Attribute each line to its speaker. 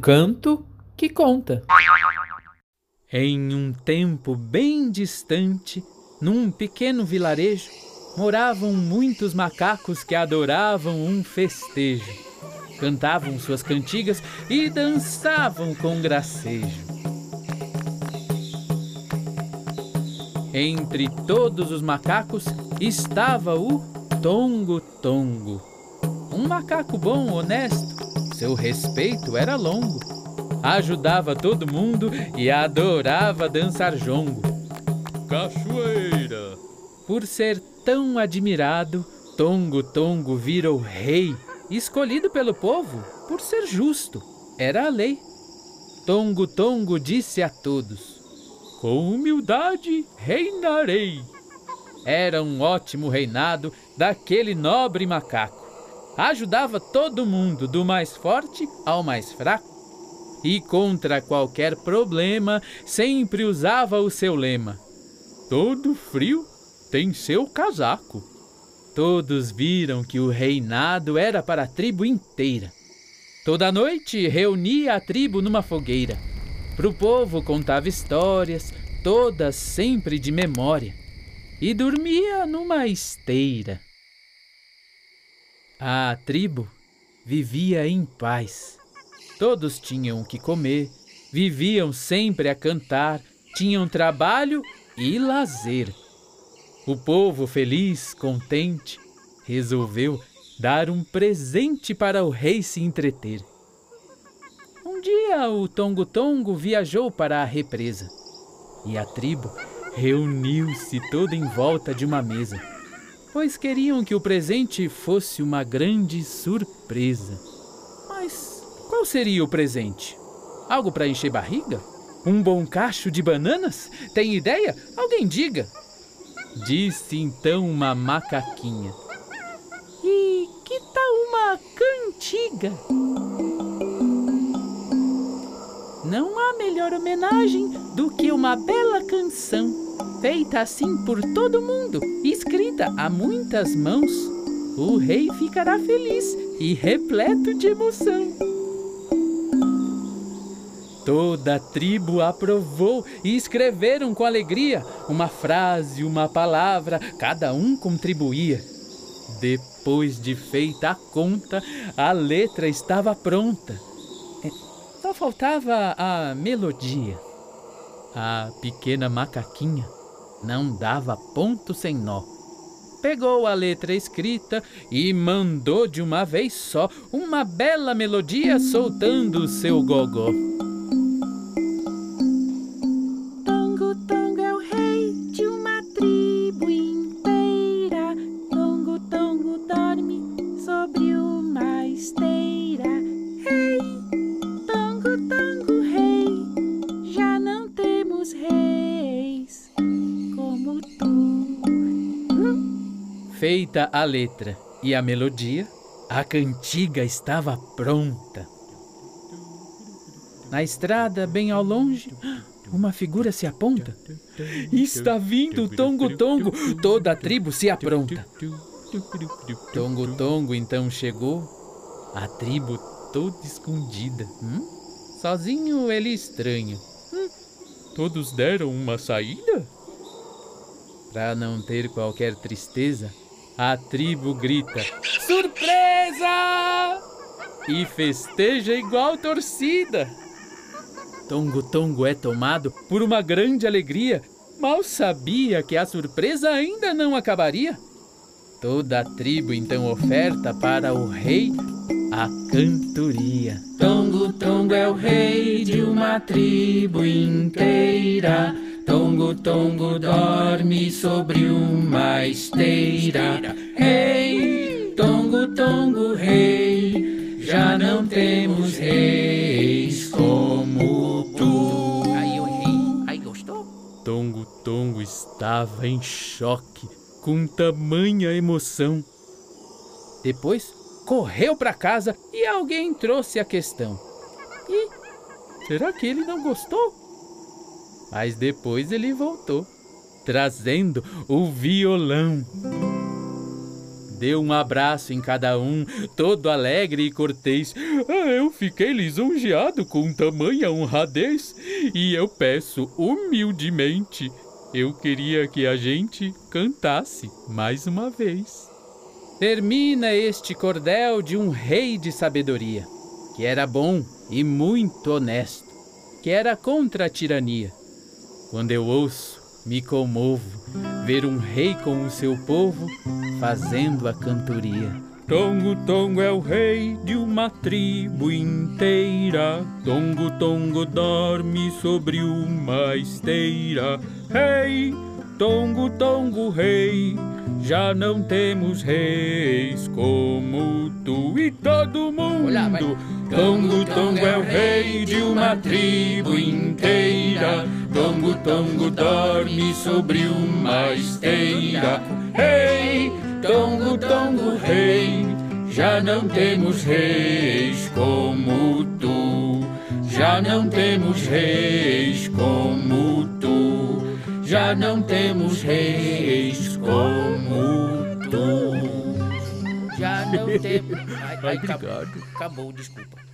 Speaker 1: canto que conta. Em um tempo bem distante, num pequeno vilarejo, moravam muitos macacos que adoravam um festejo. Cantavam suas cantigas e dançavam com gracejo. Entre todos os macacos estava o Tongo Tongo. Um macaco bom, honesto, seu respeito era longo. Ajudava todo mundo e adorava dançar jongo.
Speaker 2: Cachoeira!
Speaker 1: Por ser tão admirado, Tongo Tongo virou rei, escolhido pelo povo por ser justo. Era a lei. Tongo Tongo disse a todos: com humildade reinarei. Era um ótimo reinado daquele nobre macaco. Ajudava todo mundo, do mais forte ao mais fraco. E contra qualquer problema, sempre usava o seu lema: Todo frio tem seu casaco. Todos viram que o reinado era para a tribo inteira. Toda noite reunia a tribo numa fogueira Pro povo contava histórias, todas sempre de memória, e dormia numa esteira. A tribo vivia em paz. Todos tinham o que comer, viviam sempre a cantar, tinham trabalho e lazer. O povo feliz, contente, resolveu dar um presente para o rei se entreter. Um dia o Tongo Tongo viajou para a represa e a tribo reuniu-se toda em volta de uma mesa, pois queriam que o presente fosse uma grande surpresa. Mas qual seria o presente? Algo para encher barriga? Um bom cacho de bananas? Tem ideia? Alguém diga! Disse então uma macaquinha.
Speaker 3: E que tal uma cantiga? Não há melhor homenagem do que uma bela canção, feita assim por todo mundo, escrita a muitas mãos. O rei ficará feliz e repleto de emoção.
Speaker 1: Toda a tribo aprovou e escreveram com alegria uma frase, uma palavra, cada um contribuía. Depois de feita a conta, a letra estava pronta só faltava a melodia. A pequena macaquinha não dava ponto sem nó. Pegou a letra escrita e mandou de uma vez só uma bela melodia soltando seu gogó. Feita a letra e a melodia, a cantiga estava pronta. Na estrada, bem ao longe, uma figura se aponta. Está vindo o Tongo Tongo, toda a tribo se apronta. Tongo Tongo então chegou, a tribo toda escondida. Hum? Sozinho ele estranha. Hum?
Speaker 2: Todos deram uma saída?
Speaker 1: Para não ter qualquer tristeza, a tribo grita: Surpresa! E festeja igual torcida. Tongo Tongo é tomado por uma grande alegria. Mal sabia que a surpresa ainda não acabaria. Toda a tribo então oferta para o rei a cantoria.
Speaker 4: Tongo Tongo é o rei de uma tribo inteira. Tongo, tongo, dorme sobre uma esteira. Rei, tongo, tongo, rei, já não temos reis como tu.
Speaker 3: Aí o rei, aí gostou?
Speaker 1: Tongo, tongo estava em choque com tamanha emoção. Depois correu para casa e alguém trouxe a questão. E será que ele não gostou? Mas depois ele voltou, trazendo o violão. deu um abraço em cada um, todo alegre e cortês.
Speaker 2: Ah, eu fiquei lisonjeado com tamanha honradez e eu peço humildemente. Eu queria que a gente cantasse mais uma vez.
Speaker 1: Termina este cordel de um rei de sabedoria, que era bom e muito honesto, que era contra a tirania. Quando eu ouço, me comovo, ver um rei com o seu povo fazendo a cantoria.
Speaker 2: Tongo Tongo é o rei de uma tribo inteira. Tongo Tongo dorme sobre uma esteira. Rei, Tongo Tongo rei, já não temos reis como tu e todo mundo. Tongo Tongo é o rei de uma tribo inteira. Tongo Tongo dorme sobre uma esteira. Rei, Tongo Tongo rei, já não temos reis como tu. Já não temos reis como tu. Já não temos reis como tu.
Speaker 3: Já não temos. Ai, ai, acabou, acabou, desculpa.